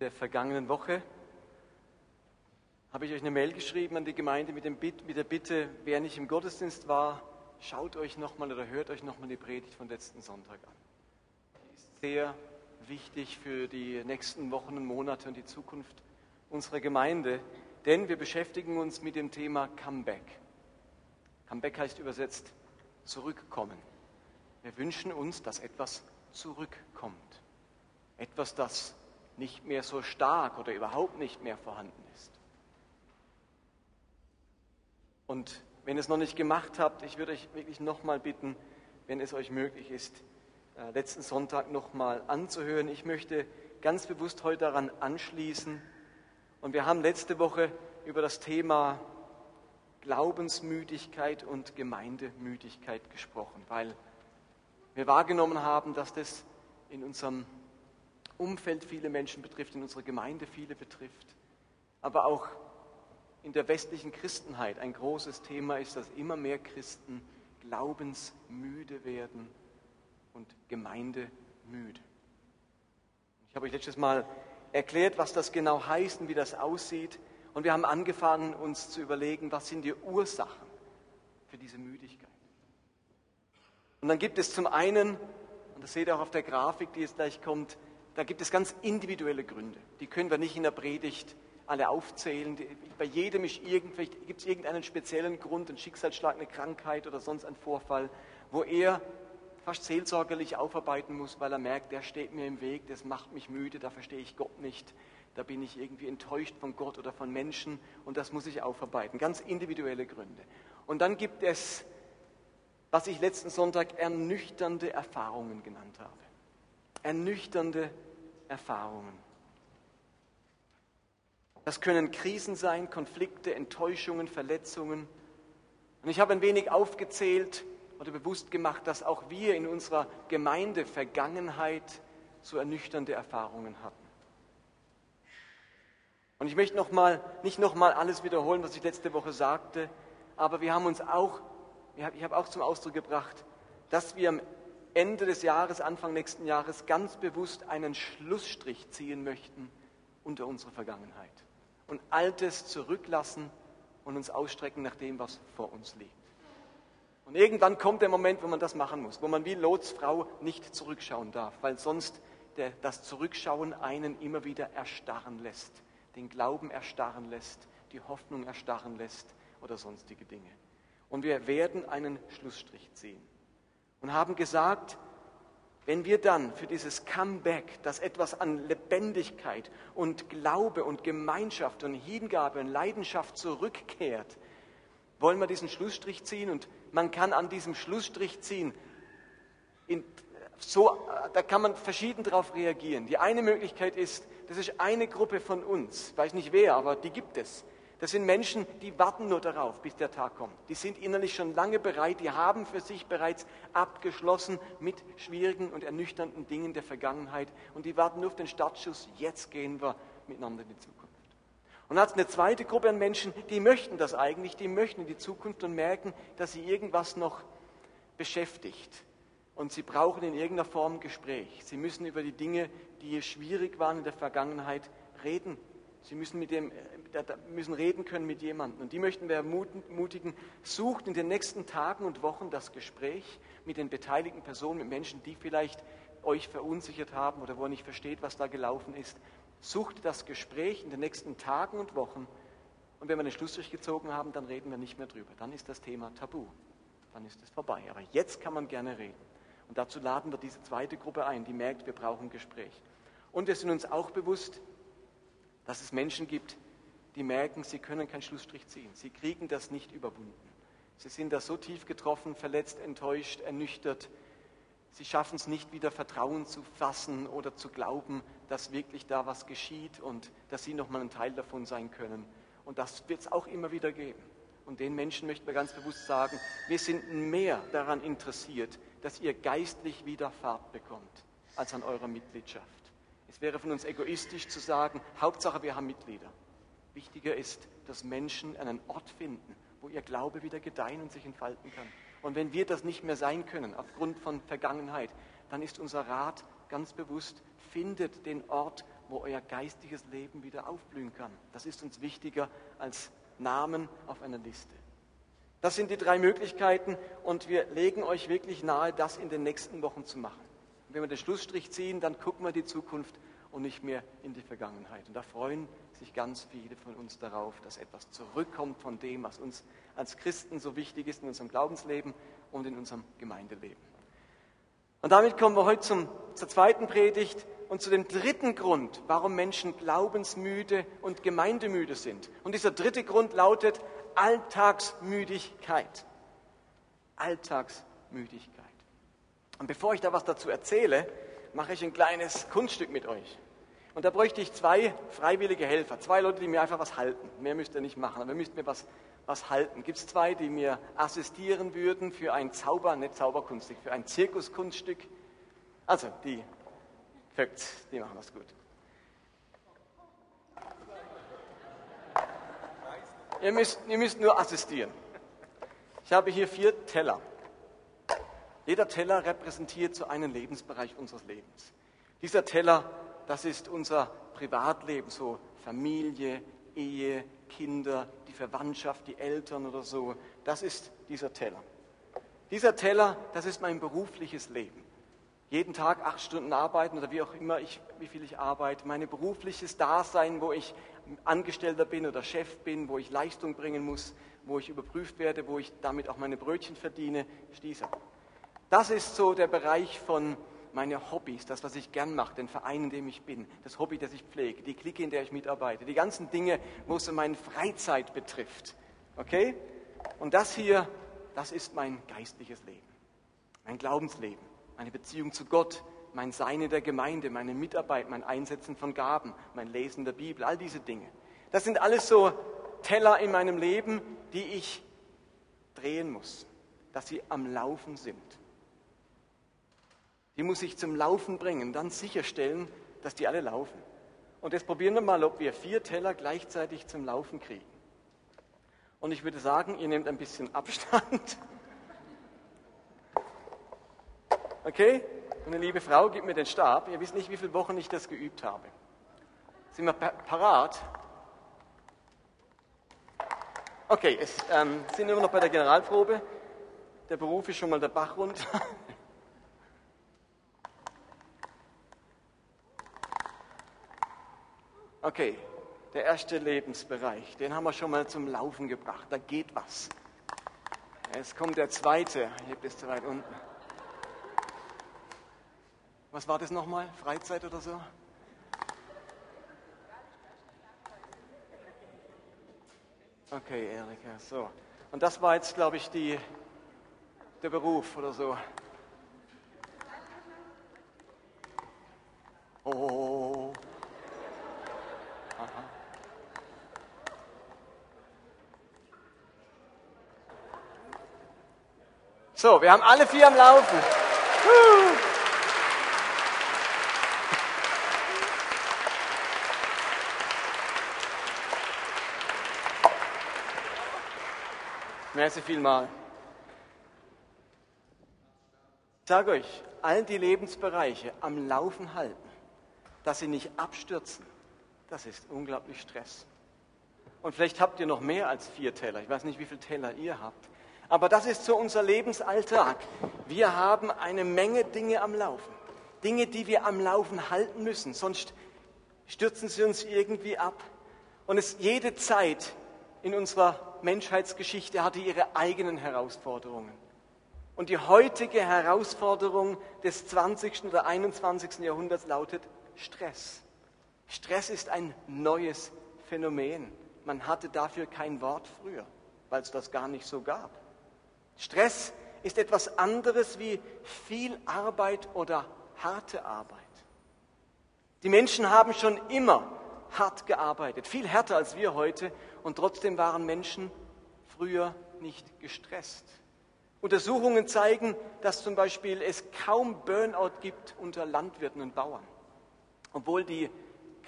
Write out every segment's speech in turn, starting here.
der vergangenen Woche habe ich euch eine Mail geschrieben an die Gemeinde mit, Bitt, mit der Bitte, wer nicht im Gottesdienst war, schaut euch nochmal oder hört euch nochmal die Predigt von letzten Sonntag an. Die ist sehr wichtig für die nächsten Wochen und Monate und die Zukunft unserer Gemeinde, denn wir beschäftigen uns mit dem Thema Comeback. Comeback heißt übersetzt zurückkommen. Wir wünschen uns, dass etwas zurückkommt. Etwas, das nicht mehr so stark oder überhaupt nicht mehr vorhanden ist. Und wenn ihr es noch nicht gemacht habt, ich würde euch wirklich nochmal bitten, wenn es euch möglich ist, äh, letzten Sonntag nochmal anzuhören. Ich möchte ganz bewusst heute daran anschließen. Und wir haben letzte Woche über das Thema Glaubensmüdigkeit und Gemeindemüdigkeit gesprochen, weil wir wahrgenommen haben, dass das in unserem Umfeld viele Menschen betrifft, in unserer Gemeinde viele betrifft, aber auch in der westlichen Christenheit ein großes Thema ist, dass immer mehr Christen glaubensmüde werden und gemeindemüde. Ich habe euch letztes Mal erklärt, was das genau heißt und wie das aussieht. Und wir haben angefangen, uns zu überlegen, was sind die Ursachen für diese Müdigkeit. Und dann gibt es zum einen, und das seht ihr auch auf der Grafik, die jetzt gleich kommt, da gibt es ganz individuelle Gründe. Die können wir nicht in der Predigt alle aufzählen. Bei jedem gibt es irgendeinen speziellen Grund, einen Schicksalsschlag, eine Krankheit oder sonst ein Vorfall, wo er fast seelsorgerlich aufarbeiten muss, weil er merkt, der steht mir im Weg, das macht mich müde, da verstehe ich Gott nicht, da bin ich irgendwie enttäuscht von Gott oder von Menschen und das muss ich aufarbeiten. Ganz individuelle Gründe. Und dann gibt es, was ich letzten Sonntag ernüchternde Erfahrungen genannt habe. Ernüchternde Erfahrungen. Das können Krisen sein, Konflikte, Enttäuschungen, Verletzungen. Und ich habe ein wenig aufgezählt oder bewusst gemacht, dass auch wir in unserer Gemeinde Vergangenheit so ernüchternde Erfahrungen hatten. Und ich möchte noch mal, nicht nochmal alles wiederholen, was ich letzte Woche sagte, aber wir haben uns auch, ich habe auch zum Ausdruck gebracht, dass wir am Ende des Jahres, Anfang nächsten Jahres ganz bewusst einen Schlussstrich ziehen möchten unter unsere Vergangenheit und Altes zurücklassen und uns ausstrecken nach dem, was vor uns liegt. Und irgendwann kommt der Moment, wo man das machen muss, wo man wie Lots Frau nicht zurückschauen darf, weil sonst der, das Zurückschauen einen immer wieder erstarren lässt, den Glauben erstarren lässt, die Hoffnung erstarren lässt oder sonstige Dinge. Und wir werden einen Schlussstrich ziehen und haben gesagt, wenn wir dann für dieses Comeback, das etwas an Lebendigkeit und Glaube und Gemeinschaft und Hingabe und Leidenschaft zurückkehrt, wollen wir diesen Schlussstrich ziehen und man kann an diesem Schlussstrich ziehen. In, so, da kann man verschieden darauf reagieren. Die eine Möglichkeit ist, das ist eine Gruppe von uns, weiß nicht wer, aber die gibt es. Das sind Menschen, die warten nur darauf, bis der Tag kommt. Die sind innerlich schon lange bereit, die haben für sich bereits abgeschlossen mit schwierigen und ernüchternden Dingen der Vergangenheit und die warten nur auf den Startschuss. Jetzt gehen wir miteinander in die Zukunft. Und dann hat es eine zweite Gruppe an Menschen, die möchten das eigentlich, die möchten in die Zukunft und merken, dass sie irgendwas noch beschäftigt. Und sie brauchen in irgendeiner Form Gespräch. Sie müssen über die Dinge, die schwierig waren in der Vergangenheit, reden. Sie müssen, mit dem, müssen reden können mit jemandem. Und die möchten wir ermutigen, sucht in den nächsten Tagen und Wochen das Gespräch mit den beteiligten Personen, mit Menschen, die vielleicht euch verunsichert haben oder wo ihr nicht versteht, was da gelaufen ist. Sucht das Gespräch in den nächsten Tagen und Wochen. Und wenn wir den Schluss durchgezogen haben, dann reden wir nicht mehr drüber. Dann ist das Thema tabu. Dann ist es vorbei. Aber jetzt kann man gerne reden. Und dazu laden wir diese zweite Gruppe ein, die merkt, wir brauchen Gespräch. Und wir sind uns auch bewusst, dass es Menschen gibt, die merken, sie können keinen Schlussstrich ziehen. Sie kriegen das nicht überwunden. Sie sind da so tief getroffen, verletzt, enttäuscht, ernüchtert, Sie schaffen es nicht wieder Vertrauen zu fassen oder zu glauben, dass wirklich da was geschieht und dass Sie nochmal ein Teil davon sein können. Und das wird es auch immer wieder geben. Und den Menschen möchten wir ganz bewusst sagen, wir sind mehr daran interessiert, dass ihr geistlich wieder Fahrt bekommt, als an eurer Mitgliedschaft. Es wäre von uns egoistisch zu sagen, Hauptsache wir haben Mitglieder. Wichtiger ist, dass Menschen einen Ort finden, wo ihr Glaube wieder gedeihen und sich entfalten kann. Und wenn wir das nicht mehr sein können, aufgrund von Vergangenheit, dann ist unser Rat ganz bewusst, findet den Ort, wo euer geistiges Leben wieder aufblühen kann. Das ist uns wichtiger als Namen auf einer Liste. Das sind die drei Möglichkeiten und wir legen euch wirklich nahe, das in den nächsten Wochen zu machen. Wenn wir den Schlussstrich ziehen, dann gucken wir die Zukunft und nicht mehr in die Vergangenheit. Und da freuen sich ganz viele von uns darauf, dass etwas zurückkommt von dem, was uns als Christen so wichtig ist in unserem Glaubensleben und in unserem Gemeindeleben. Und damit kommen wir heute zum, zur zweiten Predigt und zu dem dritten Grund, warum Menschen glaubensmüde und gemeindemüde sind. Und dieser dritte Grund lautet Alltagsmüdigkeit. Alltagsmüdigkeit. Und bevor ich da was dazu erzähle, mache ich ein kleines Kunststück mit euch. Und da bräuchte ich zwei freiwillige Helfer, zwei Leute, die mir einfach was halten. Mehr müsst ihr nicht machen, aber ihr müsst mir was, was halten. Gibt es zwei, die mir assistieren würden für ein Zauber, nicht Zauberkunststück, für ein Zirkuskunststück? Also, die, perfekt, die machen das gut. Ihr müsst, ihr müsst nur assistieren. Ich habe hier vier Teller. Jeder Teller repräsentiert so einen Lebensbereich unseres Lebens. Dieser Teller, das ist unser Privatleben, so Familie, Ehe, Kinder, die Verwandtschaft, die Eltern oder so. Das ist dieser Teller. Dieser Teller, das ist mein berufliches Leben. Jeden Tag acht Stunden arbeiten oder wie auch immer ich, wie viel ich arbeite. Mein berufliches Dasein, wo ich Angestellter bin oder Chef bin, wo ich Leistung bringen muss, wo ich überprüft werde, wo ich damit auch meine Brötchen verdiene, ist dieser. Das ist so der Bereich von meine Hobbys, das, was ich gern mache, den Verein, in dem ich bin, das Hobby, das ich pflege, die Clique, in der ich mitarbeite, die ganzen Dinge, wo es meine Freizeit betrifft. Okay? Und das hier, das ist mein geistliches Leben, mein Glaubensleben, meine Beziehung zu Gott, mein Sein in der Gemeinde, meine Mitarbeit, mein Einsetzen von Gaben, mein Lesen der Bibel, all diese Dinge. Das sind alles so Teller in meinem Leben, die ich drehen muss, dass sie am Laufen sind. Die muss ich zum Laufen bringen, dann sicherstellen, dass die alle laufen. Und jetzt probieren wir mal, ob wir vier Teller gleichzeitig zum Laufen kriegen. Und ich würde sagen, ihr nehmt ein bisschen Abstand. Okay? Und eine liebe Frau gibt mir den Stab. Ihr wisst nicht, wie viele Wochen ich das geübt habe. Sind wir parat? Okay, es ähm, sind immer noch bei der Generalprobe. Der Beruf ist schon mal der Bach runter. Okay, der erste Lebensbereich, den haben wir schon mal zum Laufen gebracht. Da geht was. Jetzt kommt der zweite. Hier bist du weit unten. Was war das nochmal? Freizeit oder so? Okay, Erika, so. Und das war jetzt, glaube ich, die, der Beruf oder so. Oh. So, wir haben alle vier am Laufen. Merci vielmal. Ich sage euch, all die Lebensbereiche am Laufen halten, dass sie nicht abstürzen, das ist unglaublich Stress. Und vielleicht habt ihr noch mehr als vier Teller. Ich weiß nicht, wie viele Teller ihr habt. Aber das ist so unser Lebensalltag. Wir haben eine Menge Dinge am Laufen. Dinge, die wir am Laufen halten müssen. Sonst stürzen sie uns irgendwie ab. Und es jede Zeit in unserer Menschheitsgeschichte hatte ihre eigenen Herausforderungen. Und die heutige Herausforderung des 20. oder 21. Jahrhunderts lautet Stress. Stress ist ein neues Phänomen. Man hatte dafür kein Wort früher, weil es das gar nicht so gab. Stress ist etwas anderes wie viel Arbeit oder harte Arbeit. Die Menschen haben schon immer hart gearbeitet, viel härter als wir heute, und trotzdem waren Menschen früher nicht gestresst. Untersuchungen zeigen, dass zum Beispiel es kaum Burnout gibt unter Landwirten und Bauern. Obwohl die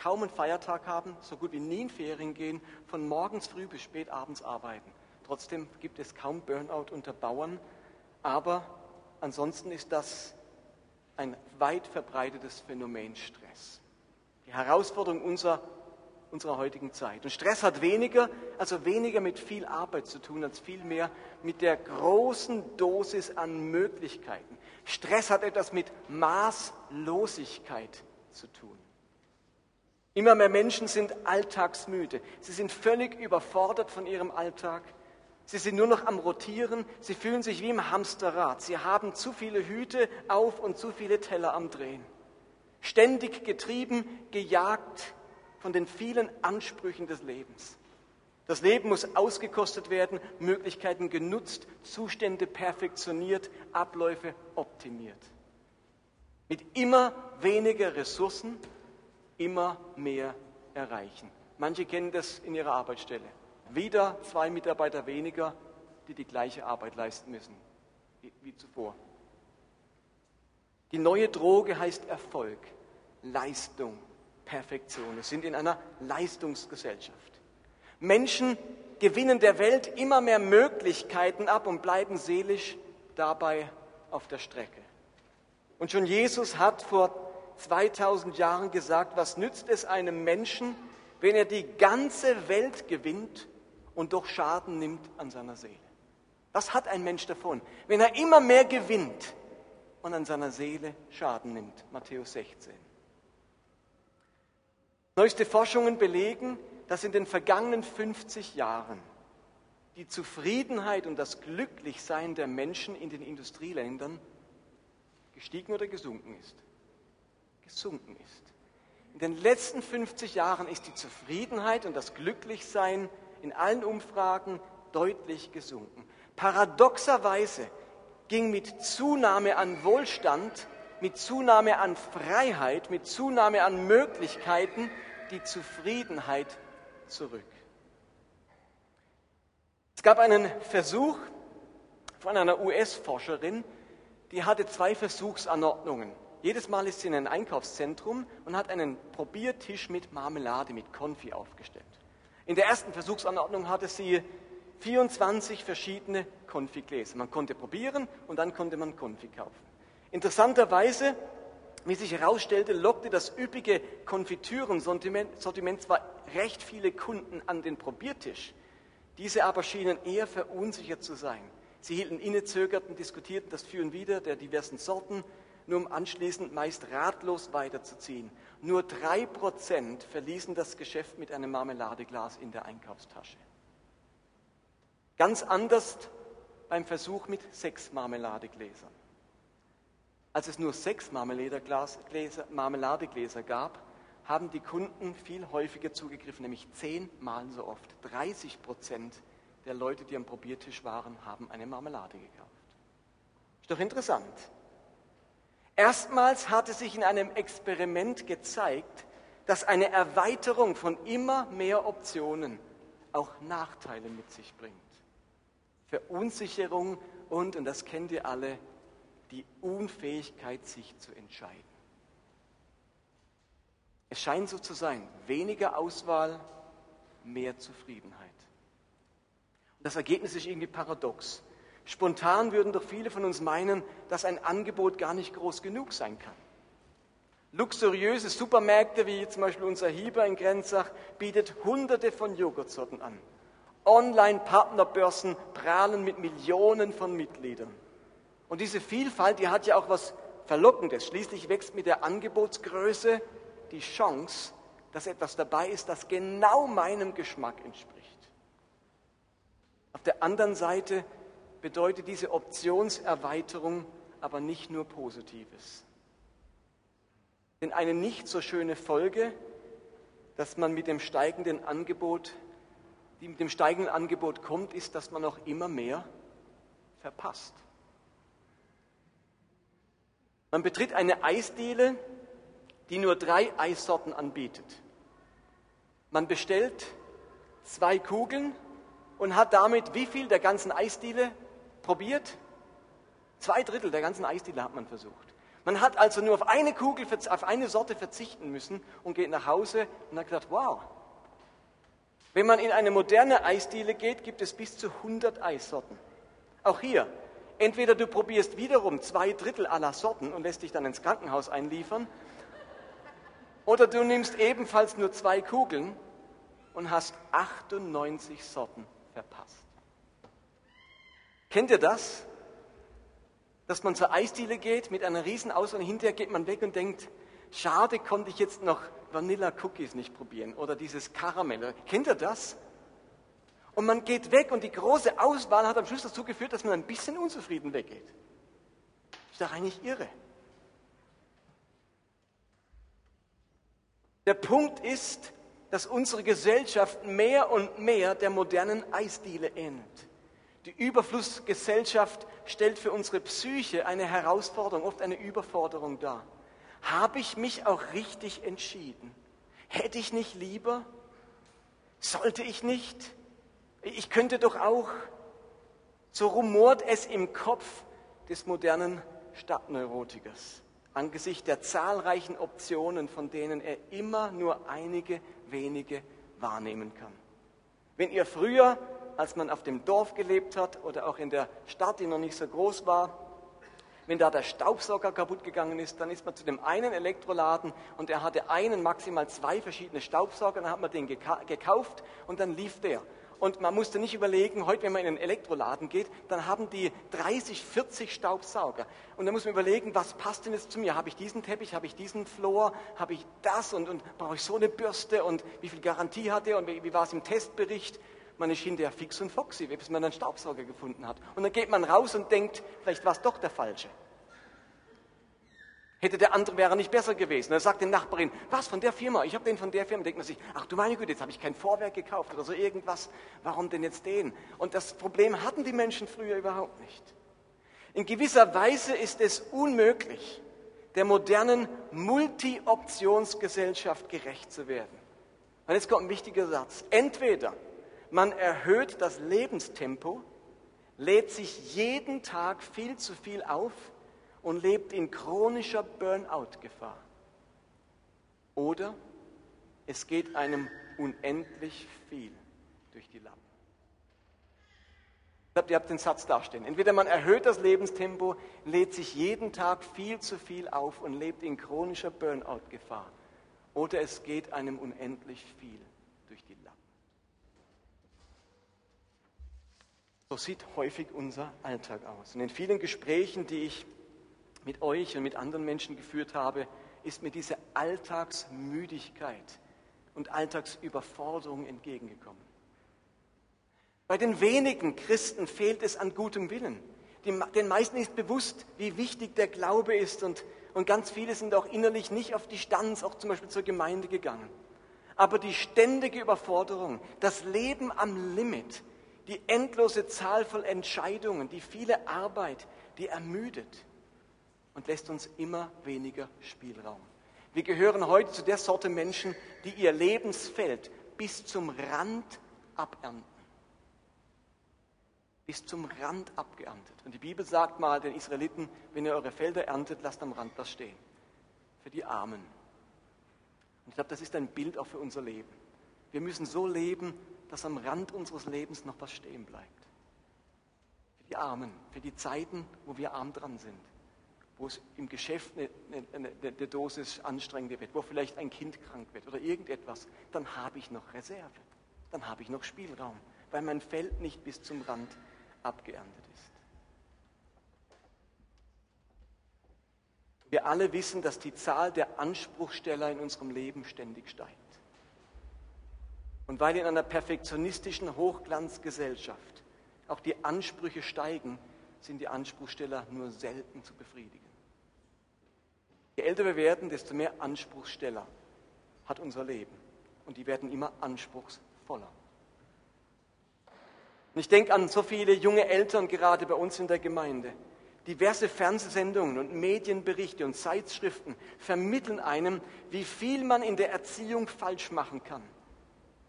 kaum einen Feiertag haben, so gut wie nie in Ferien gehen, von morgens früh bis spät abends arbeiten. Trotzdem gibt es kaum Burnout unter Bauern, aber ansonsten ist das ein weit verbreitetes Phänomen Stress. Die Herausforderung unserer, unserer heutigen Zeit. Und Stress hat weniger, also weniger mit viel Arbeit zu tun, als vielmehr mit der großen Dosis an Möglichkeiten. Stress hat etwas mit Maßlosigkeit zu tun. Immer mehr Menschen sind alltagsmüde. Sie sind völlig überfordert von ihrem Alltag. Sie sind nur noch am Rotieren. Sie fühlen sich wie im Hamsterrad. Sie haben zu viele Hüte auf und zu viele Teller am Drehen. Ständig getrieben, gejagt von den vielen Ansprüchen des Lebens. Das Leben muss ausgekostet werden, Möglichkeiten genutzt, Zustände perfektioniert, Abläufe optimiert. Mit immer weniger Ressourcen immer mehr erreichen. Manche kennen das in ihrer Arbeitsstelle. Wieder zwei Mitarbeiter weniger, die die gleiche Arbeit leisten müssen wie, zuvor. Die neue Droge heißt Erfolg, Leistung, Perfektion. Wir sind in einer Leistungsgesellschaft. Menschen gewinnen der Welt immer mehr Möglichkeiten ab und bleiben seelisch dabei auf der Strecke. Und schon Jesus hat vor 2000 Jahren gesagt, was nützt es einem Menschen, wenn er die ganze Welt gewinnt und doch Schaden nimmt an seiner Seele? Was hat ein Mensch davon, wenn er immer mehr gewinnt und an seiner Seele Schaden nimmt? Matthäus 16. Neueste Forschungen belegen, dass in den vergangenen 50 Jahren die Zufriedenheit und das Glücklichsein der Menschen in den Industrieländern gestiegen oder gesunken ist gesunken ist. In den letzten 50 Jahren ist die Zufriedenheit und das Glücklichsein in allen Umfragen deutlich gesunken. Paradoxerweise ging mit Zunahme an Wohlstand, mit Zunahme an Freiheit, mit Zunahme an Möglichkeiten die Zufriedenheit zurück. Es gab einen Versuch von einer US-Forscherin, die hatte zwei Versuchsanordnungen. Jedes Mal ist sie in ein Einkaufszentrum und hat einen Probiertisch mit Marmelade, mit Konfi aufgestellt. In der ersten Versuchsanordnung hatte sie 24 verschiedene Konfigläser. Man konnte probieren und dann konnte man Konfi kaufen. Interessanterweise, wie sich herausstellte, lockte das üppige Konfitürensortiment zwar recht viele Kunden an den Probiertisch, diese aber schienen eher verunsichert zu sein. Sie hielten inne, zögerten, diskutierten das Für und Wider der diversen Sorten nur um anschließend meist ratlos weiterzuziehen. Nur drei Prozent verließen das Geschäft mit einem Marmeladeglas in der Einkaufstasche. Ganz anders beim Versuch mit sechs Marmeladegläsern. Als es nur sechs Marmeladegläser gab, haben die Kunden viel häufiger zugegriffen, nämlich zehnmal so oft. 30 Prozent der Leute, die am Probiertisch waren, haben eine Marmelade gekauft. Ist doch interessant. Erstmals hatte sich in einem Experiment gezeigt, dass eine Erweiterung von immer mehr Optionen auch Nachteile mit sich bringt. Verunsicherung und, und das kennt ihr alle, die Unfähigkeit, sich zu entscheiden. Es scheint so zu sein, weniger Auswahl, mehr Zufriedenheit. Und das Ergebnis ist irgendwie paradox. Spontan würden doch viele von uns meinen, dass ein Angebot gar nicht groß genug sein kann. Luxuriöse Supermärkte wie zum Beispiel unser Hieber in Grenzach bietet hunderte von Joghurtsorten an. Online-Partnerbörsen prahlen mit Millionen von Mitgliedern. Und diese Vielfalt, die hat ja auch was Verlockendes. Schließlich wächst mit der Angebotsgröße die Chance, dass etwas dabei ist, das genau meinem Geschmack entspricht. Auf der anderen Seite bedeutet diese Optionserweiterung aber nicht nur Positives. Denn eine nicht so schöne Folge, dass man mit dem steigenden Angebot, die mit dem steigenden Angebot kommt, ist, dass man auch immer mehr verpasst. Man betritt eine Eisdiele, die nur drei Eissorten anbietet. Man bestellt zwei Kugeln und hat damit wie viel der ganzen Eisdiele probiert. Zwei Drittel der ganzen Eisdiele hat man versucht. Man hat also nur auf eine Kugel, auf eine Sorte verzichten müssen und geht nach Hause und hat gedacht, wow. Wenn man in eine moderne Eisdiele geht, gibt es bis zu 100 Eissorten. Auch hier, entweder du probierst wiederum zwei Drittel aller Sorten und lässt dich dann ins Krankenhaus einliefern, Oder du nimmst ebenfalls nur zwei Kugeln und hast 98 Sorten verpasst. Kennt ihr das? Dass man zur Eisdiele geht mit einer riesen Auswahl und hinterher geht man weg und denkt, schade konnte ich jetzt noch Vanilla Cookies nicht probieren oder dieses Karamell. Kennt ihr das? Und man geht weg und die große Auswahl hat am Schluss dazu geführt, dass man ein bisschen unzufrieden weggeht. Ist doch eigentlich irre. Der Punkt ist, dass unsere Gesellschaft mehr und mehr der modernen Eisdiele ähnelt. Die Überflussgesellschaft stellt für unsere Psyche eine Herausforderung, oft eine Überforderung dar. Habe ich mich auch richtig entschieden? Hätte ich nicht lieber? Sollte ich nicht? Ich könnte doch auch. So rumort es im Kopf des modernen Stadtneurotikers angesichts der zahlreichen Optionen, von denen er immer nur einige wenige wahrnehmen kann. Wenn ihr früher, als man auf dem Dorf gelebt hat oder auch in der Stadt, die noch nicht so groß war, wenn da der Staubsauger kaputt gegangen ist, dann ist man zu dem einen Elektroladen und er hatte einen, maximal zwei verschiedene Staubsauger, dann hat man den gekauft und dann lief der. Und man musste nicht überlegen, heute, wenn man in einen Elektroladen geht, dann haben die 30, 40 Staubsauger. Und dann muss man überlegen, was passt denn jetzt zu mir? Habe ich diesen Teppich, habe ich diesen Floor, habe ich das und, und brauche ich so eine Bürste und wie viel Garantie hat er und wie, wie war es im Testbericht? Man ist hinterher fix und foxy, bis man einen Staubsauger gefunden hat. Und dann geht man raus und denkt, vielleicht war es doch der falsche. Hätte der andere wäre nicht besser gewesen. Dann sagt die Nachbarin, was von der Firma? Ich habe den von der Firma. Denkt man sich, ach du meine Güte, jetzt habe ich kein Vorwerk gekauft oder so irgendwas. Warum denn jetzt den? Und das Problem hatten die Menschen früher überhaupt nicht. In gewisser Weise ist es unmöglich, der modernen Multi-Optionsgesellschaft gerecht zu werden. Und jetzt kommt ein wichtiger Satz. Entweder man erhöht das Lebenstempo, lädt sich jeden Tag viel zu viel auf und lebt in chronischer Burnout-Gefahr. Oder es geht einem unendlich viel durch die Lappen. Ich glaube, ihr habt den Satz dastehen. Entweder man erhöht das Lebenstempo, lädt sich jeden Tag viel zu viel auf und lebt in chronischer Burnout-Gefahr. Oder es geht einem unendlich viel durch die Lappen. So sieht häufig unser Alltag aus. Und in vielen Gesprächen, die ich mit euch und mit anderen Menschen geführt habe, ist mir diese Alltagsmüdigkeit und Alltagsüberforderung entgegengekommen. Bei den wenigen Christen fehlt es an gutem Willen. den meisten ist bewusst, wie wichtig der Glaube ist und, und ganz viele sind auch innerlich nicht auf die Stanz, auch zum Beispiel zur Gemeinde gegangen. Aber die ständige Überforderung, das Leben am Limit, die endlose Zahl von Entscheidungen, die viele Arbeit, die ermüdet und lässt uns immer weniger Spielraum. Wir gehören heute zu der Sorte Menschen, die ihr Lebensfeld bis zum Rand abernten. Bis zum Rand abgeerntet. Und die Bibel sagt mal den Israeliten, wenn ihr eure Felder erntet, lasst am Rand was stehen. Für die Armen. Und ich glaube, das ist ein Bild auch für unser Leben. Wir müssen so leben, dass am Rand unseres Lebens noch was stehen bleibt. Für die Armen, für die Zeiten, wo wir arm dran sind wo es im Geschäft eine, eine, eine, Dosis anstrengender wird, wo vielleicht ein Kind krank wird oder irgendetwas, dann habe ich noch Reserve, dann habe ich noch Spielraum, weil mein Feld nicht bis zum Rand abgeerntet ist. Wir alle wissen, dass die Zahl der Anspruchsteller in unserem Leben ständig steigt. Und weil in einer perfektionistischen Hochglanzgesellschaft auch die Ansprüche steigen, sind die Anspruchsteller nur selten zu befriedigen. Je älter wir werden, desto mehr Anspruchssteller hat unser Leben. Und die werden immer anspruchsvoller. Und ich denke an so viele junge Eltern, gerade bei uns in der Gemeinde. Diverse Fernsehsendungen und Medienberichte und Zeitschriften vermitteln einem, wie viel man in der Erziehung falsch machen kann.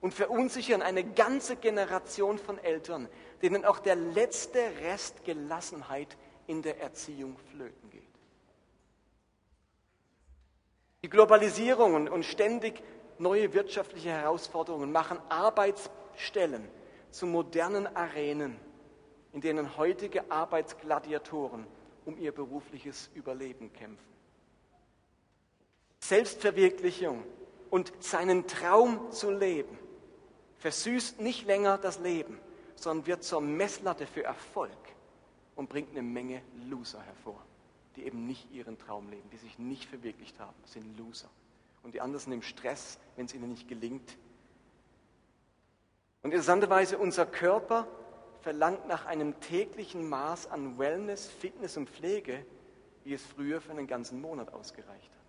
Und verunsichern eine ganze Generation von Eltern, denen auch der letzte Rest Gelassenheit in der Erziehung flöten geht. Die Globalisierung und ständig neue wirtschaftliche Herausforderungen machen Arbeitsstellen zu modernen Arenen, in denen heutige Arbeitsgladiatoren um ihr berufliches Überleben kämpfen. Selbstverwirklichung und seinen Traum zu leben, versüßt nicht länger das Leben, sondern wird zur Messlatte für Erfolg und bringt eine Menge Loser hervor, die eben nicht ihren Traum leben, die sich nicht verwirklicht haben, sind Loser. Und die anderen sind im Stress, wenn es ihnen nicht gelingt. Und interessanterweise, unser Körper verlangt nach einem täglichen Maß an Wellness, Fitness und Pflege, wie es früher für einen ganzen Monat ausgereicht hat.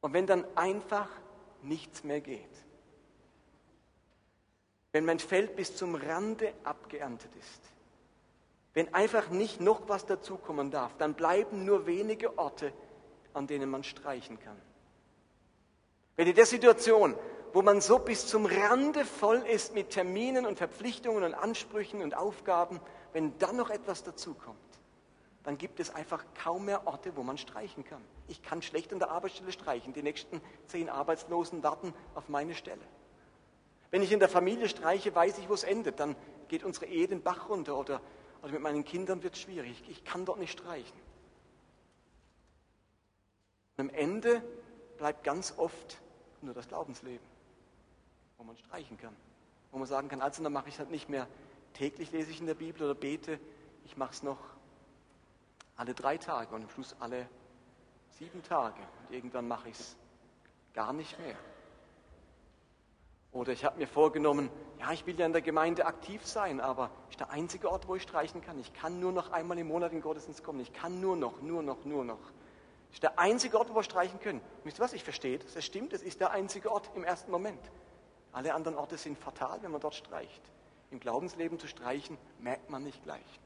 Und wenn dann einfach nichts mehr geht, wenn mein Feld bis zum Rande abgeerntet ist, wenn einfach nicht noch was dazukommen darf, dann bleiben nur wenige Orte, an denen man streichen kann. Wenn in der Situation, wo man so bis zum Rande voll ist mit Terminen und Verpflichtungen und Ansprüchen und Aufgaben, wenn dann noch etwas dazukommt, dann gibt es einfach kaum mehr Orte, wo man streichen kann. Ich kann schlecht an der Arbeitsstelle streichen. Die nächsten zehn Arbeitslosen warten auf meine Stelle. Wenn ich in der Familie streiche, weiß ich, wo es endet. Dann geht unsere Ehe den Bach runter oder, oder mit meinen Kindern wird es schwierig. Ich kann dort nicht streichen. Und am Ende bleibt ganz oft nur das Glaubensleben, wo man streichen kann. Wo man sagen kann, also dann mache ich es halt nicht mehr täglich lese ich in der Bibel oder bete, ich mache es noch alle drei Tage und am Schluss alle sieben Tage. Und irgendwann mache ich es gar nicht mehr. Oder ich habe mir vorgenommen, ja, ich will ja in der Gemeinde aktiv sein, aber ist der einzige Ort, wo ich streichen kann. Ich kann nur noch einmal im Monat in Gottesdienst kommen. Ich kann nur noch, nur noch, nur noch. Ist der einzige Ort, wo wir streichen können. Wisst ihr was? Ich verstehe das. Es stimmt, es ist der einzige Ort im ersten Moment. Alle anderen Orte sind fatal, wenn man dort streicht. Im Glaubensleben zu streichen, merkt man nicht gleich.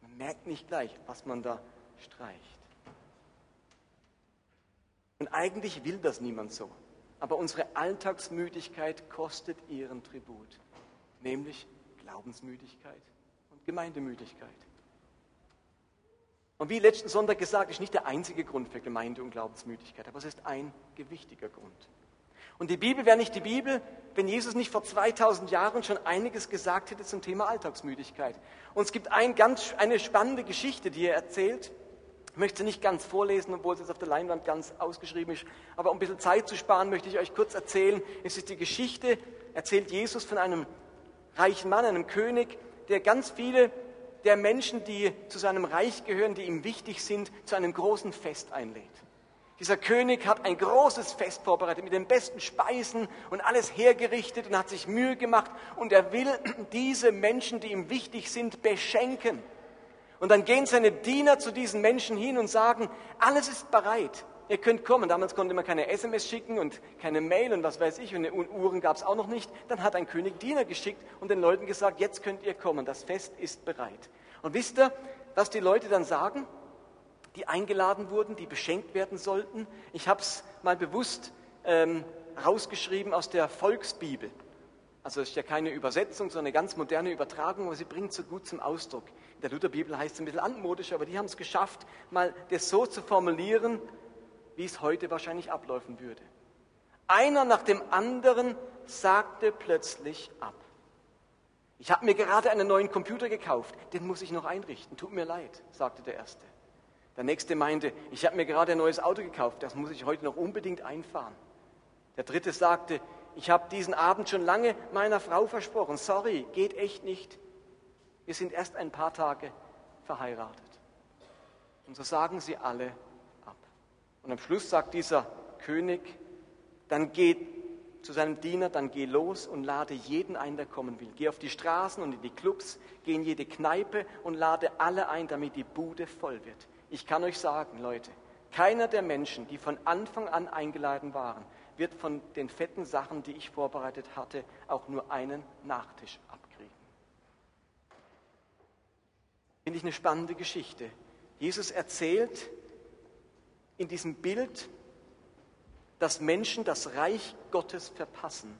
Man merkt nicht gleich, was man da streicht. Und eigentlich will das niemand so. Aber unsere Alltagsmüdigkeit kostet ihren Tribut, nämlich Glaubensmüdigkeit und Gemeindemüdigkeit. Und wie letzten Sonntag gesagt, ist nicht der einzige Grund für Gemeinde- und Glaubensmüdigkeit, aber es ist ein gewichtiger Grund. Und die Bibel wäre nicht die Bibel, wenn Jesus nicht vor 2000 Jahren schon einiges gesagt hätte zum Thema Alltagsmüdigkeit. Und es gibt ein ganz, eine spannende Geschichte, die er erzählt. Ich möchte sie nicht ganz vorlesen, obwohl es jetzt auf der Leinwand ganz ausgeschrieben ist. Aber um ein bisschen Zeit zu sparen, möchte ich euch kurz erzählen. Es ist die Geschichte, erzählt Jesus von einem reichen Mann, einem König, der ganz viele der Menschen, die zu seinem Reich gehören, die ihm wichtig sind, zu einem großen Fest einlädt. Dieser König hat ein großes Fest vorbereitet mit den besten Speisen und alles hergerichtet und hat sich Mühe gemacht und er will diese Menschen, die ihm wichtig sind, beschenken. Und dann gehen seine Diener zu diesen Menschen hin und sagen, alles ist bereit. Ihr könnt kommen. Damals konnte man keine SMS schicken und keine Mail und was weiß ich und Uhren gab es auch noch nicht. Dann hat ein König Diener geschickt und den Leuten gesagt, jetzt könnt ihr kommen. Das Fest ist bereit. Und wisst ihr, was die Leute dann sagen? die eingeladen wurden, die beschenkt werden sollten. Ich habe es mal bewusst ähm, rausgeschrieben aus der Volksbibel. Also es ist ja keine Übersetzung, sondern eine ganz moderne Übertragung, aber sie bringt so gut zum Ausdruck. Der Lutherbibel heißt es ein bisschen antmodisch, aber die haben es geschafft, mal das so zu formulieren, wie es heute wahrscheinlich ablaufen würde. Einer nach dem anderen sagte plötzlich ab. Ich habe mir gerade einen neuen Computer gekauft, den muss ich noch einrichten. Tut mir leid, sagte der Erste. Der nächste meinte, ich habe mir gerade ein neues Auto gekauft, das muss ich heute noch unbedingt einfahren. Der dritte sagte, ich habe diesen Abend schon lange meiner Frau versprochen, sorry, geht echt nicht. Wir sind erst ein paar Tage verheiratet. Und so sagen sie alle ab. Und am Schluss sagt dieser König, dann geht zu seinem Diener, dann geh los und lade jeden ein, der kommen will. Geh auf die Straßen und in die Clubs, geh in jede Kneipe und lade alle ein, damit die Bude voll wird. Ich kann euch sagen, Leute, keiner der Menschen, die von Anfang an eingeladen waren, wird von den fetten Sachen, die ich vorbereitet hatte, auch nur einen Nachtisch Finde ich eine spannende Geschichte. Jesus erzählt in diesem Bild, dass Menschen das Reich Gottes verpassen,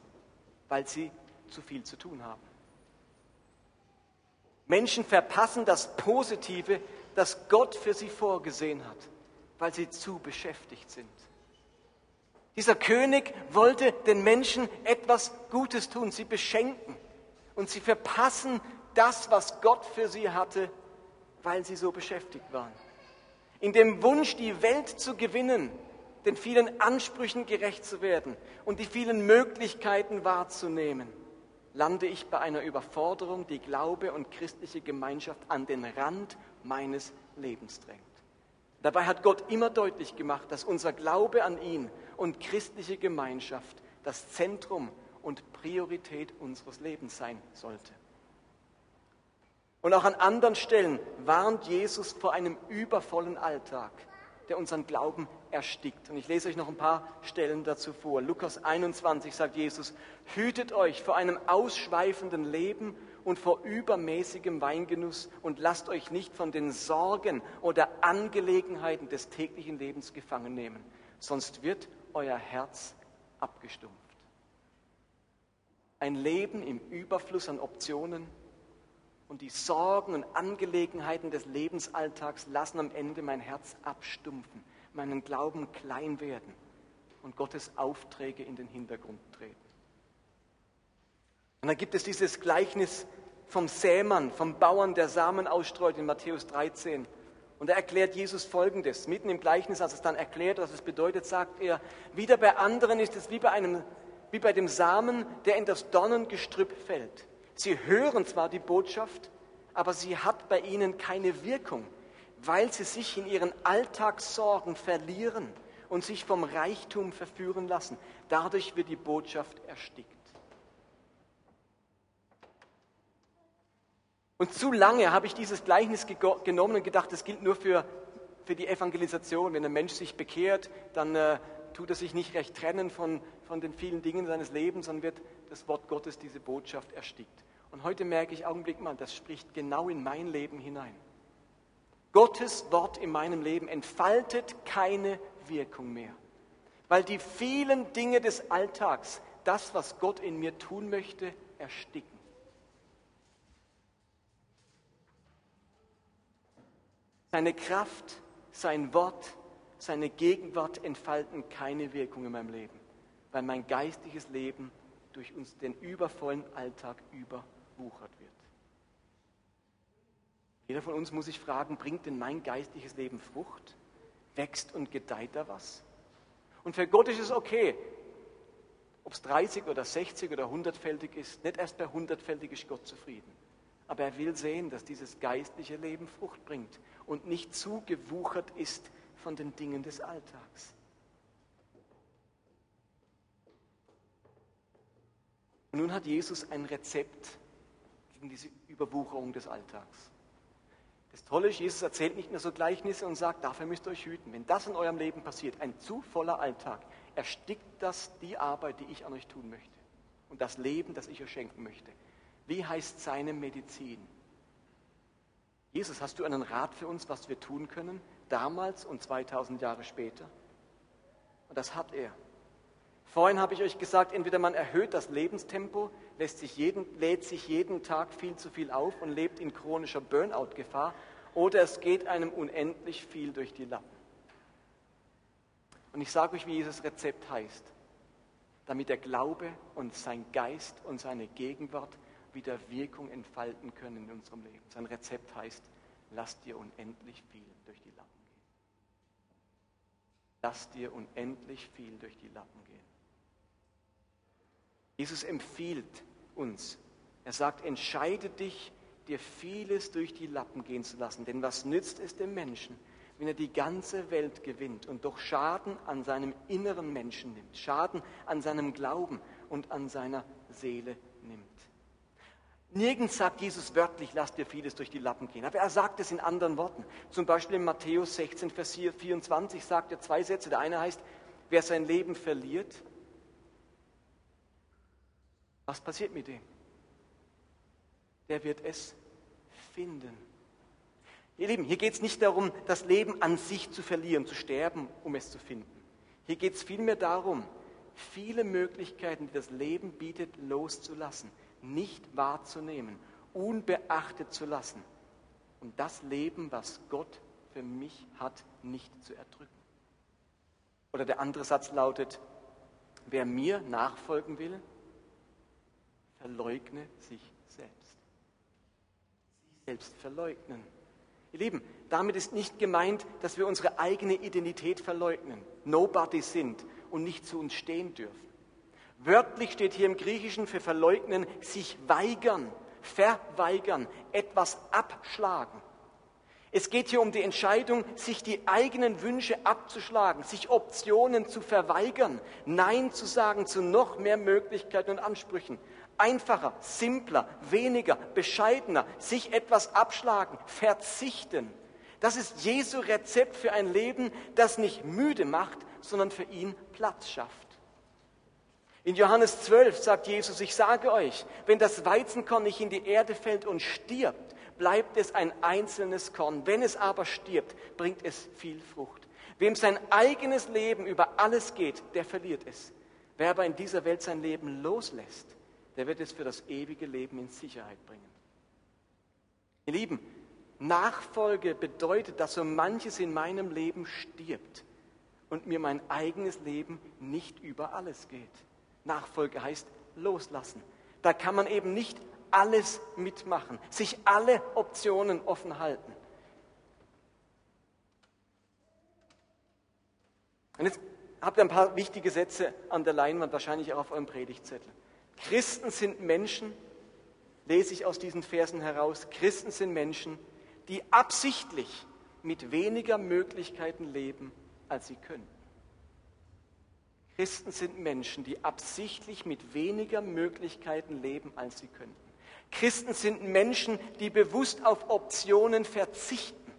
weil sie zu viel zu tun haben. Menschen verpassen das Positive, das Gott für sie vorgesehen hat, weil sie zu beschäftigt sind. Dieser König wollte den Menschen etwas Gutes tun, sie beschenken. Und sie verpassen das, was Gott für sie hatte, weil sie so beschäftigt waren. in dem Wunsch, die Welt zu gewinnen, den vielen Ansprüchen gerecht zu werden und die vielen Möglichkeiten wahrzunehmen, lande ich bei einer Überforderung, die Glaube und christliche Gemeinschaft an den Rand meines Lebens drängt. Dabei hat Gott immer deutlich gemacht, dass unser Glaube an ihn und christliche Gemeinschaft das Zentrum und Priorität unseres Lebens sein sollte. Und auch an anderen Stellen warnt Jesus vor einem übervollen Alltag, der unseren Glauben erstickt. Und ich lese euch noch ein paar Stellen dazu vor. Lukas 21 sagt Jesus, hütet euch vor einem ausschweifenden Leben und vor übermäßigem Weingenuss und lasst euch nicht von den Sorgen oder Angelegenheiten des täglichen Lebens gefangen nehmen, sonst wird euer Herz abgestumpft. Ein Leben im Überfluss an Optionen und die Sorgen und Angelegenheiten des Lebensalltags lassen am Ende mein Herz abstumpfen, meinen Glauben klein werden und Gottes Aufträge in den Hintergrund treten. Und dann gibt es dieses Gleichnis vom Sämann, vom Bauern, der Samen ausstreut in Matthäus 13. Und da erklärt Jesus Folgendes. Mitten im Gleichnis, als es dann erklärt, was es bedeutet, sagt er, wieder bei anderen ist es wie bei, einem, wie bei dem Samen, der in das Dornengestrüpp fällt. Sie hören zwar die Botschaft, aber sie hat bei ihnen keine Wirkung, weil sie sich in ihren Alltagssorgen verlieren und sich vom Reichtum verführen lassen. Dadurch wird die Botschaft erstickt. Und zu lange habe ich dieses Gleichnis genommen und gedacht, das gilt nur für, für die Evangelisation. Wenn ein Mensch sich bekehrt, dann äh, tut er sich nicht recht trennen von, von den vielen Dingen seines Lebens, sondern wird das Wort Gottes, diese Botschaft erstickt. Und heute merke ich, Augenblick mal, das spricht genau in mein Leben hinein. Gottes Wort in meinem Leben entfaltet keine Wirkung mehr, weil die vielen Dinge des Alltags, das, was Gott in mir tun möchte, ersticken. Seine Kraft, sein Wort, seine Gegenwart entfalten keine Wirkung in meinem Leben, weil mein geistiges Leben durch uns den übervollen Alltag überwuchert wird. Jeder von uns muss sich fragen, bringt denn mein geistliches Leben Frucht? Wächst und gedeiht da was? Und für Gott ist es okay, ob es 30 oder 60 oder 100-fältig ist. Nicht erst bei 100-fältig ist Gott zufrieden. Aber er will sehen, dass dieses geistliche Leben Frucht bringt und nicht zugewuchert ist von den Dingen des Alltags. Und nun hat Jesus ein Rezept gegen diese Überwucherung des Alltags. Das Tolle ist, Jesus erzählt nicht nur so Gleichnisse und sagt, dafür müsst ihr euch hüten. Wenn das in eurem Leben passiert, ein zu voller Alltag, erstickt das die Arbeit, die ich an euch tun möchte und das Leben, das ich euch schenken möchte. Wie heißt seine Medizin? Jesus, hast du einen Rat für uns, was wir tun können, damals und 2000 Jahre später? Und das hat er. Vorhin habe ich euch gesagt, entweder man erhöht das Lebenstempo, lässt sich jeden, lädt sich jeden Tag viel zu viel auf und lebt in chronischer Burnout-Gefahr, oder es geht einem unendlich viel durch die Lappen. Und ich sage euch, wie dieses Rezept heißt, damit der Glaube und sein Geist und seine Gegenwart wieder Wirkung entfalten können in unserem Leben. Sein Rezept heißt, lass dir unendlich viel durch die Lappen gehen. Lass dir unendlich viel durch die Lappen gehen. Jesus empfiehlt uns, er sagt, entscheide dich, dir vieles durch die Lappen gehen zu lassen. Denn was nützt es dem Menschen, wenn er die ganze Welt gewinnt und doch Schaden an seinem inneren Menschen nimmt, Schaden an seinem Glauben und an seiner Seele nimmt? Nirgends sagt Jesus wörtlich, lass dir vieles durch die Lappen gehen. Aber er sagt es in anderen Worten. Zum Beispiel in Matthäus 16, Vers 24 sagt er zwei Sätze. Der eine heißt, wer sein Leben verliert, was passiert mit dem? Der wird es finden. Ihr Lieben, hier geht es nicht darum, das Leben an sich zu verlieren, zu sterben, um es zu finden. Hier geht es vielmehr darum, viele Möglichkeiten, die das Leben bietet, loszulassen nicht wahrzunehmen, unbeachtet zu lassen und das Leben, was Gott für mich hat, nicht zu erdrücken. Oder der andere Satz lautet, wer mir nachfolgen will, verleugne sich selbst. Sich selbst verleugnen. Ihr Lieben, damit ist nicht gemeint, dass wir unsere eigene Identität verleugnen, Nobody sind und nicht zu uns stehen dürfen. Wörtlich steht hier im Griechischen für verleugnen, sich weigern, verweigern, etwas abschlagen. Es geht hier um die Entscheidung, sich die eigenen Wünsche abzuschlagen, sich Optionen zu verweigern, Nein zu sagen zu noch mehr Möglichkeiten und Ansprüchen. Einfacher, simpler, weniger, bescheidener, sich etwas abschlagen, verzichten. Das ist Jesu Rezept für ein Leben, das nicht müde macht, sondern für ihn Platz schafft. In Johannes 12 sagt Jesus, ich sage euch, wenn das Weizenkorn nicht in die Erde fällt und stirbt, bleibt es ein einzelnes Korn. Wenn es aber stirbt, bringt es viel Frucht. Wem sein eigenes Leben über alles geht, der verliert es. Wer aber in dieser Welt sein Leben loslässt, der wird es für das ewige Leben in Sicherheit bringen. Ihr Lieben, Nachfolge bedeutet, dass so manches in meinem Leben stirbt und mir mein eigenes Leben nicht über alles geht. Nachfolge heißt loslassen. Da kann man eben nicht alles mitmachen, sich alle Optionen offen halten. Und jetzt habt ihr ein paar wichtige Sätze an der Leinwand, wahrscheinlich auch auf eurem Predigtzettel. Christen sind Menschen, lese ich aus diesen Versen heraus, Christen sind Menschen, die absichtlich mit weniger Möglichkeiten leben, als sie können. Christen sind Menschen, die absichtlich mit weniger Möglichkeiten leben, als sie können. Christen sind Menschen, die bewusst auf Optionen verzichten.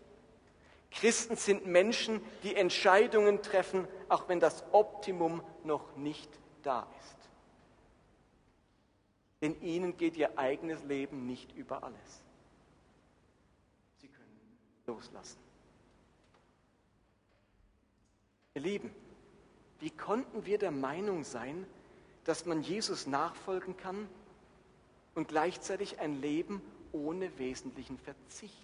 Christen sind Menschen, die Entscheidungen treffen, auch wenn das Optimum noch nicht da ist. Denn ihnen geht ihr eigenes Leben nicht über alles. Sie können loslassen. Ihr Lieben, wie konnten wir der Meinung sein, dass man Jesus nachfolgen kann und gleichzeitig ein Leben ohne wesentlichen Verzicht?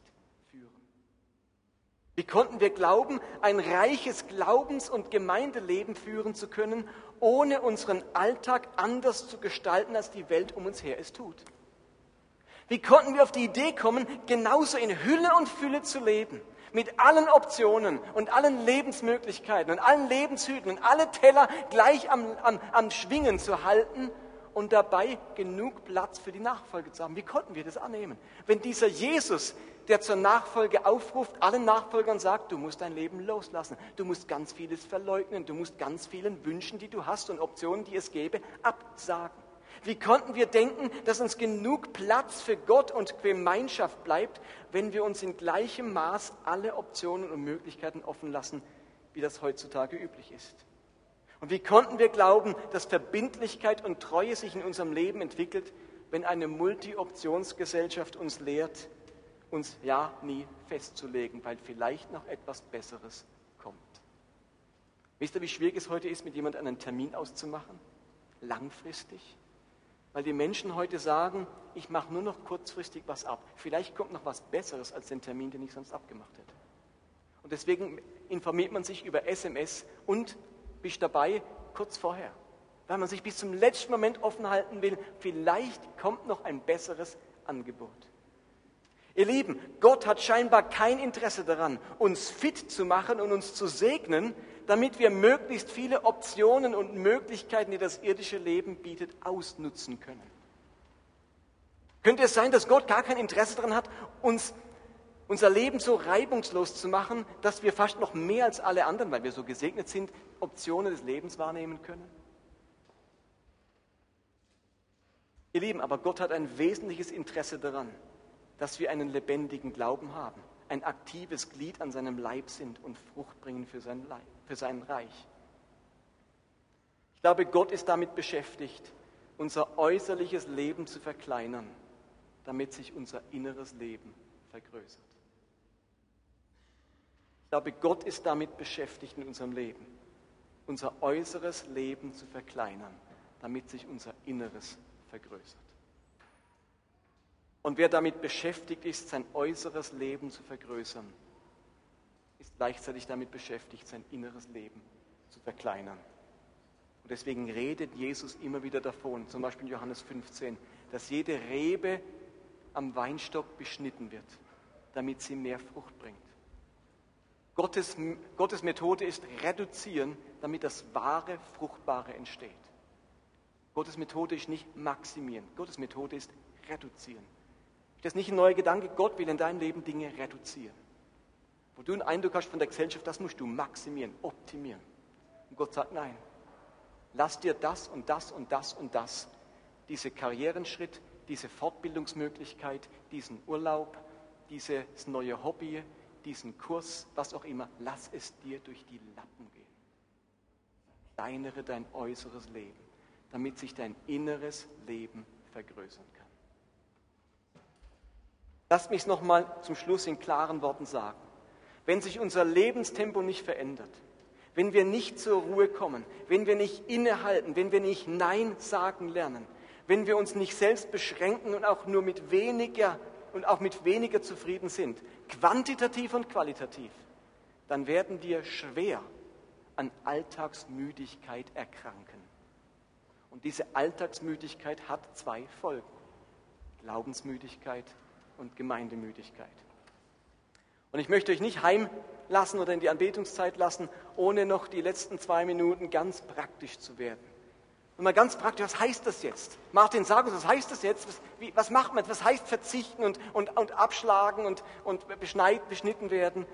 Wie konnten wir glauben, ein reiches Glaubens- und Gemeindeleben führen zu können, ohne unseren Alltag anders zu gestalten, als die Welt um uns her es tut? Wie konnten wir auf die Idee kommen, genauso in Hülle und Fülle zu leben, mit allen Optionen und allen Lebensmöglichkeiten und allen Lebenshüten und alle Teller gleich am, am, am Schwingen zu halten und dabei genug Platz für die Nachfolge zu haben. Wie konnten wir das annehmen? Wenn dieser Jesus, der zur Nachfolge aufruft, allen Nachfolgern sagt, du musst dein Leben loslassen, du musst ganz vieles verleugnen, du musst ganz vielen Wünschen, die du hast und Optionen, die es gäbe, absagen. Wie konnten wir denken, dass uns genug Platz für Gott und Gemeinschaft bleibt, wenn wir uns in gleichem Maß alle Optionen und Möglichkeiten offen lassen, wie das heutzutage üblich ist? Und wie konnten wir glauben, dass Verbindlichkeit und Treue sich in unserem Leben entwickelt, wenn eine Multi-Optionsgesellschaft uns lehrt, uns ja nie festzulegen, weil vielleicht noch etwas Besseres kommt? Wisst ihr, wie schwierig es heute ist, mit jemandem einen Termin auszumachen? Langfristig? Weil die Menschen heute sagen, ich mache nur noch kurzfristig was ab. Vielleicht kommt noch was Besseres als den Termin, den ich sonst abgemacht hätte. Und deswegen informiert man sich über SMS und bist dabei kurz vorher. Weil man sich bis zum letzten Moment offen halten will, vielleicht kommt noch ein besseres Angebot. Ihr Lieben, Gott hat scheinbar kein Interesse daran, uns fit zu machen und uns zu segnen, damit wir möglichst viele Optionen und Möglichkeiten, die das irdische Leben bietet, ausnutzen können. Könnte es sein, dass Gott gar kein Interesse daran hat, uns unser Leben so reibungslos zu machen, dass wir fast noch mehr als alle anderen, weil wir so gesegnet sind, Optionen des Lebens wahrnehmen können? Ihr Lieben, aber Gott hat ein wesentliches Interesse daran, dass wir einen lebendigen Glauben haben ein aktives Glied an seinem Leib sind und Frucht bringen für sein, Leib, für sein Reich. Ich glaube, Gott ist damit beschäftigt, unser äußerliches Leben zu verkleinern, damit sich unser inneres Leben vergrößert. Ich glaube, Gott ist damit beschäftigt in unserem Leben, unser äußeres Leben zu verkleinern, damit sich unser Inneres vergrößert. Und wer damit beschäftigt ist, sein äußeres Leben zu vergrößern, ist gleichzeitig damit beschäftigt, sein inneres Leben zu verkleinern. Und deswegen redet Jesus immer wieder davon, zum Beispiel in Johannes 15, dass jede Rebe am Weinstock beschnitten wird damit sie mehr Frucht bringt. Gottes, Gottes Methode ist reduzieren, damit das wahre, fruchtbare entsteht. Gottes Methode ist nicht maximieren. Gottes Methode ist reduzieren. Das ist nicht ein neuer Gedanke. Gott will in deinem Leben Dinge reduzieren. Wo du einen Eindruck hast von der Gesellschaft, das musst du maximieren, optimieren. Und Gott sagt, nein, lass dir das und das und das und das, diese Karrierenschritt, diese Fortbildungsmöglichkeit, diesen Urlaub, dieses neue Hobby, diesen Kurs, was auch immer, lass es dir durch die Lappen gehen. Deinere dein äußeres Leben, damit sich dein inneres Leben vergrößern kann. Lass mich es nochmal zum Schluss in klaren Worten sagen. Wenn sich unser Lebenstempo nicht verändert, wenn wir nicht zur Ruhe kommen, wenn wir nicht innehalten, wenn wir nicht Nein sagen lernen, wenn wir uns nicht selbst beschränken und auch nur mit weniger und auch mit weniger zufrieden sind, quantitativ und qualitativ, dann werden wir schwer an Alltagsmüdigkeit erkranken. Und diese Alltagsmüdigkeit hat zwei Folgen. Glaubensmüdigkeit und Gemeindemüdigkeit. Und ich möchte euch nicht heimlassen oder in die Anbetungszeit lassen, ohne noch die letzten zwei Minuten ganz praktisch zu werden. Und mal ganz praktisch, was heißt das jetzt? Martin, sag uns, was heißt das jetzt? Was, wie, was macht man? Was heißt verzichten und, und, und abschlagen und, und beschneit, beschnitten werden?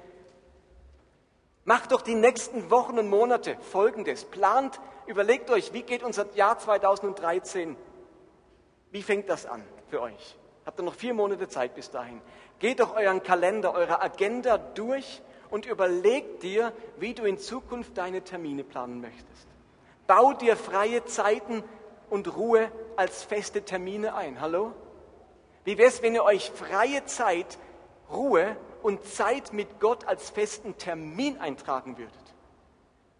Macht doch die nächsten Wochen und Monate Folgendes. Plant, überlegt euch, wie geht unser Jahr 2013? Wie fängt das an für euch? Habt ihr noch vier Monate Zeit bis dahin? Geht doch euren Kalender, eure Agenda durch und überlegt dir, wie du in Zukunft deine Termine planen möchtest. Bau dir freie Zeiten und Ruhe als feste Termine ein. Hallo? Wie wäre es, wenn ihr euch freie Zeit, Ruhe und Zeit mit Gott als festen Termin eintragen würdet?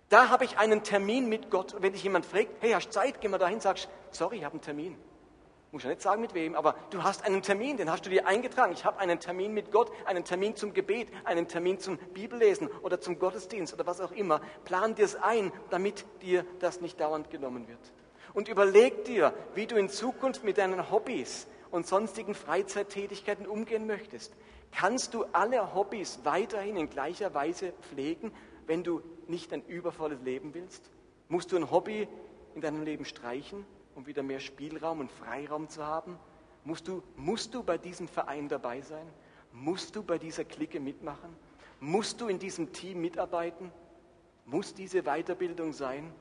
Da habe ich einen Termin mit Gott. Und wenn dich jemand fragt, hey, hast du Zeit, geh mal dahin, sagst, sorry, ich habe einen Termin. Muss ja nicht sagen mit wem, aber du hast einen Termin, den hast du dir eingetragen. Ich habe einen Termin mit Gott, einen Termin zum Gebet, einen Termin zum Bibellesen oder zum Gottesdienst oder was auch immer. Plan dir es ein, damit dir das nicht dauernd genommen wird. Und überleg dir, wie du in Zukunft mit deinen Hobbys und sonstigen Freizeittätigkeiten umgehen möchtest. Kannst du alle Hobbys weiterhin in gleicher Weise pflegen, wenn du nicht ein übervolles Leben willst? Musst du ein Hobby in deinem Leben streichen? Um wieder mehr Spielraum und Freiraum zu haben? Musst du, musst du bei diesem Verein dabei sein? Musst du bei dieser Clique mitmachen? Musst du in diesem Team mitarbeiten? Muss diese Weiterbildung sein?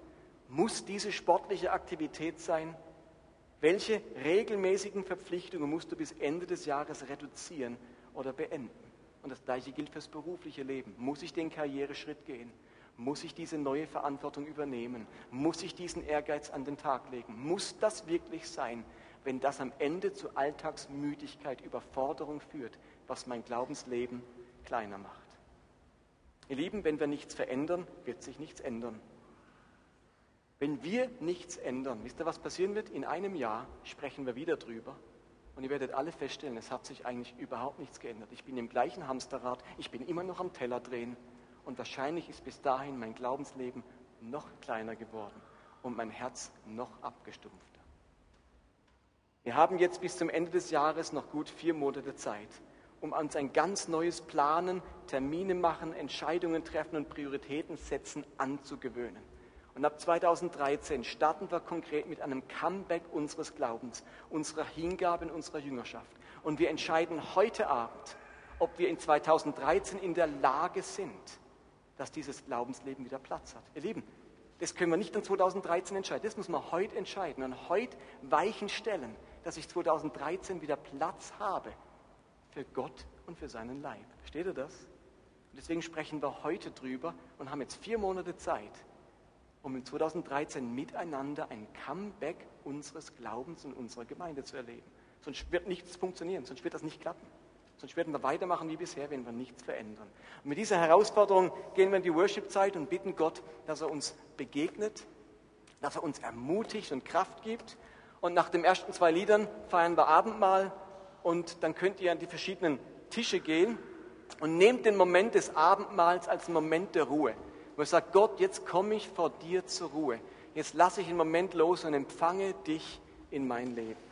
Muss diese sportliche Aktivität sein? Welche regelmäßigen Verpflichtungen musst du bis Ende des Jahres reduzieren oder beenden? Und das Gleiche gilt fürs berufliche Leben. Muss ich den Karriereschritt gehen? Muss ich diese neue Verantwortung übernehmen? Muss ich diesen Ehrgeiz an den Tag legen? Muss das wirklich sein, wenn das am Ende zu Alltagsmüdigkeit, Überforderung führt, was mein Glaubensleben kleiner macht? Ihr Lieben, wenn wir nichts verändern, wird sich nichts ändern. Wenn wir nichts ändern, wisst ihr, was passieren wird? In einem Jahr sprechen wir wieder drüber und ihr werdet alle feststellen, es hat sich eigentlich überhaupt nichts geändert. Ich bin im gleichen Hamsterrad, ich bin immer noch am Teller drehen, und wahrscheinlich ist bis dahin mein Glaubensleben noch kleiner geworden und mein Herz noch abgestumpfter. Wir haben jetzt bis zum Ende des Jahres noch gut vier Monate Zeit, um uns ein ganz neues Planen, Termine machen, Entscheidungen treffen und Prioritäten setzen anzugewöhnen. Und ab 2013 starten wir konkret mit einem Comeback unseres Glaubens, unserer Hingabe in unserer Jüngerschaft. Und wir entscheiden heute Abend, ob wir in 2013 in der Lage sind, dass dieses Glaubensleben wieder Platz hat. Ihr Lieben, das können wir nicht in 2013 entscheiden. Das muss man heute entscheiden und heute Weichen stellen, dass ich 2013 wieder Platz habe für Gott und für seinen Leib. Versteht ihr das? Und deswegen sprechen wir heute drüber und haben jetzt vier Monate Zeit, um in 2013 miteinander ein Comeback unseres Glaubens und unserer Gemeinde zu erleben. Sonst wird nichts funktionieren, sonst wird das nicht klappen. Sonst werden wir weitermachen wie bisher, wenn wir nichts verändern. Und mit dieser Herausforderung gehen wir in die Worship-Zeit und bitten Gott, dass er uns begegnet, dass er uns ermutigt und Kraft gibt. Und nach den ersten zwei Liedern feiern wir Abendmahl und dann könnt ihr an die verschiedenen Tische gehen und nehmt den Moment des Abendmahls als Moment der Ruhe. Wo ihr sagt, Gott, jetzt komme ich vor dir zur Ruhe. Jetzt lasse ich einen Moment los und empfange dich in mein Leben.